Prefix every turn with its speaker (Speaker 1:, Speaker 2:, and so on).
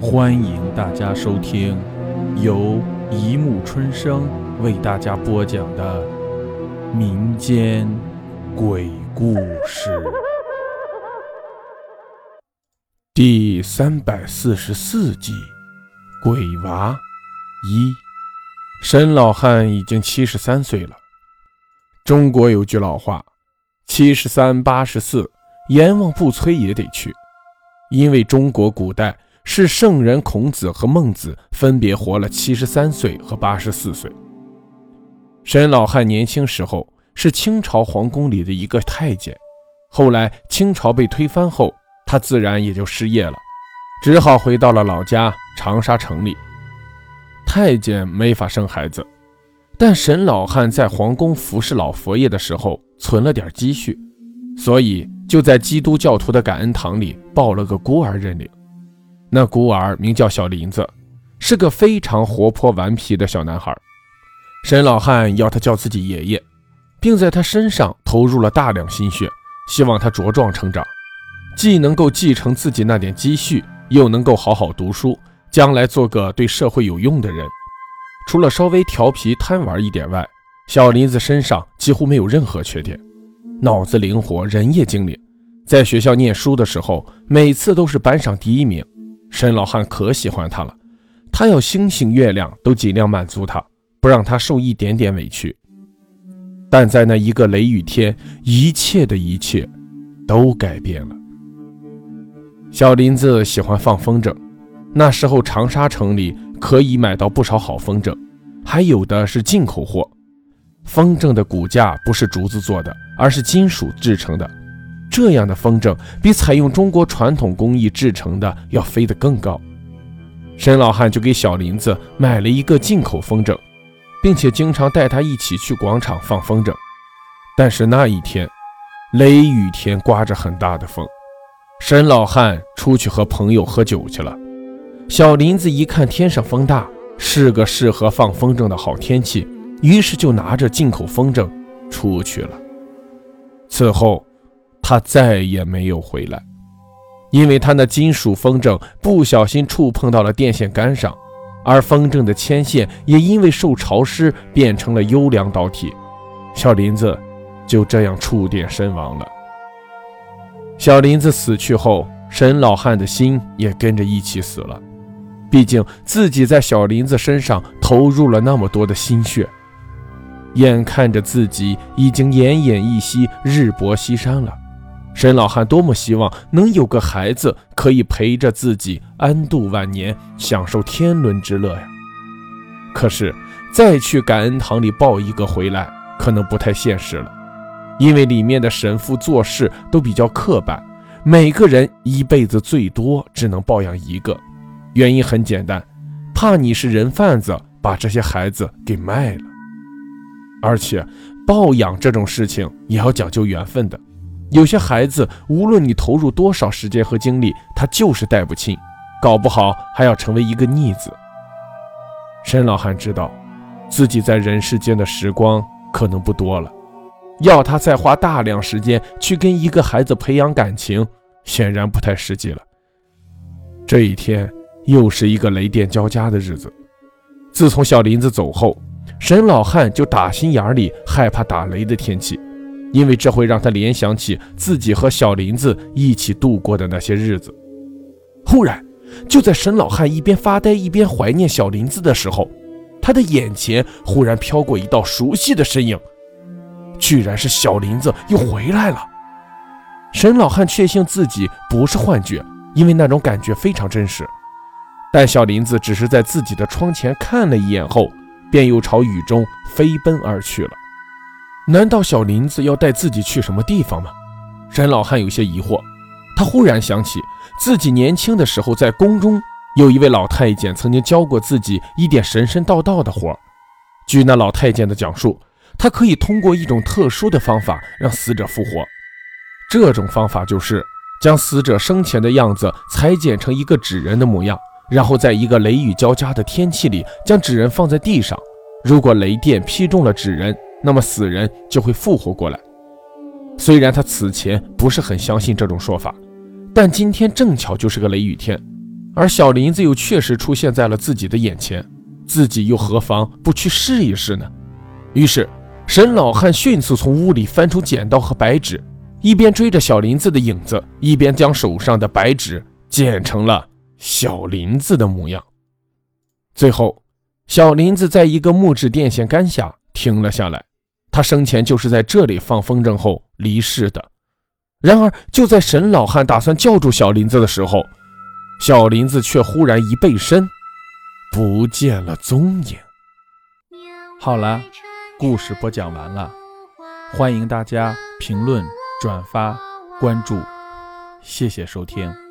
Speaker 1: 欢迎大家收听由一木春生为大家播讲的民间鬼故事第三百四十四集《鬼娃一》。沈老汉已经七十三岁了。中国有句老话：“七十三八十四，阎王不催也得去。”因为中国古代。是圣人孔子和孟子分别活了七十三岁和八十四岁。沈老汉年轻时候是清朝皇宫里的一个太监，后来清朝被推翻后，他自然也就失业了，只好回到了老家长沙城里。太监没法生孩子，但沈老汉在皇宫服侍老佛爷的时候存了点积蓄，所以就在基督教徒的感恩堂里报了个孤儿认领。那孤儿名叫小林子，是个非常活泼顽皮的小男孩。沈老汉要他叫自己爷爷，并在他身上投入了大量心血，希望他茁壮成长，既能够继承自己那点积蓄，又能够好好读书，将来做个对社会有用的人。除了稍微调皮贪玩一点外，小林子身上几乎没有任何缺点，脑子灵活，人也精灵。在学校念书的时候，每次都是班上第一名。沈老汉可喜欢他了，他要星星月亮都尽量满足他，不让他受一点点委屈。但在那一个雷雨天，一切的一切都改变了。小林子喜欢放风筝，那时候长沙城里可以买到不少好风筝，还有的是进口货。风筝的骨架不是竹子做的，而是金属制成的。这样的风筝比采用中国传统工艺制成的要飞得更高。沈老汉就给小林子买了一个进口风筝，并且经常带他一起去广场放风筝。但是那一天，雷雨天，刮着很大的风，沈老汉出去和朋友喝酒去了。小林子一看天上风大，是个适合放风筝的好天气，于是就拿着进口风筝出去了。此后。他再也没有回来，因为他那金属风筝不小心触碰到了电线杆上，而风筝的牵线也因为受潮湿变成了优良导体，小林子就这样触电身亡了。小林子死去后，沈老汉的心也跟着一起死了，毕竟自己在小林子身上投入了那么多的心血，眼看着自己已经奄奄一息、日薄西山了。沈老汉多么希望能有个孩子可以陪着自己安度晚年，享受天伦之乐呀！可是再去感恩堂里抱一个回来，可能不太现实了，因为里面的神父做事都比较刻板，每个人一辈子最多只能抱养一个。原因很简单，怕你是人贩子，把这些孩子给卖了。而且抱养这种事情也要讲究缘分的。有些孩子，无论你投入多少时间和精力，他就是带不亲，搞不好还要成为一个逆子。沈老汉知道，自己在人世间的时光可能不多了，要他再花大量时间去跟一个孩子培养感情，显然不太实际了。这一天又是一个雷电交加的日子。自从小林子走后，沈老汉就打心眼里害怕打雷的天气。因为这会让他联想起自己和小林子一起度过的那些日子。忽然，就在沈老汉一边发呆一边怀念小林子的时候，他的眼前忽然飘过一道熟悉的身影，居然是小林子又回来了。沈老汉确信自己不是幻觉，因为那种感觉非常真实。但小林子只是在自己的窗前看了一眼后，便又朝雨中飞奔而去了。难道小林子要带自己去什么地方吗？沈老汉有些疑惑。他忽然想起自己年轻的时候，在宫中有一位老太监曾经教过自己一点神神道道的活。据那老太监的讲述，他可以通过一种特殊的方法让死者复活。这种方法就是将死者生前的样子裁剪成一个纸人的模样，然后在一个雷雨交加的天气里，将纸人放在地上。如果雷电劈中了纸人，那么死人就会复活过来。虽然他此前不是很相信这种说法，但今天正巧就是个雷雨天，而小林子又确实出现在了自己的眼前，自己又何妨不去试一试呢？于是，沈老汉迅速从屋里翻出剪刀和白纸，一边追着小林子的影子，一边将手上的白纸剪成了小林子的模样。最后，小林子在一个木质电线杆下停了下来。他生前就是在这里放风筝后离世的。然而，就在沈老汉打算叫住小林子的时候，小林子却忽然一背身，不见了踪影。
Speaker 2: 好了。故事播讲完了，欢迎大家评论、转发、关注，谢谢收听。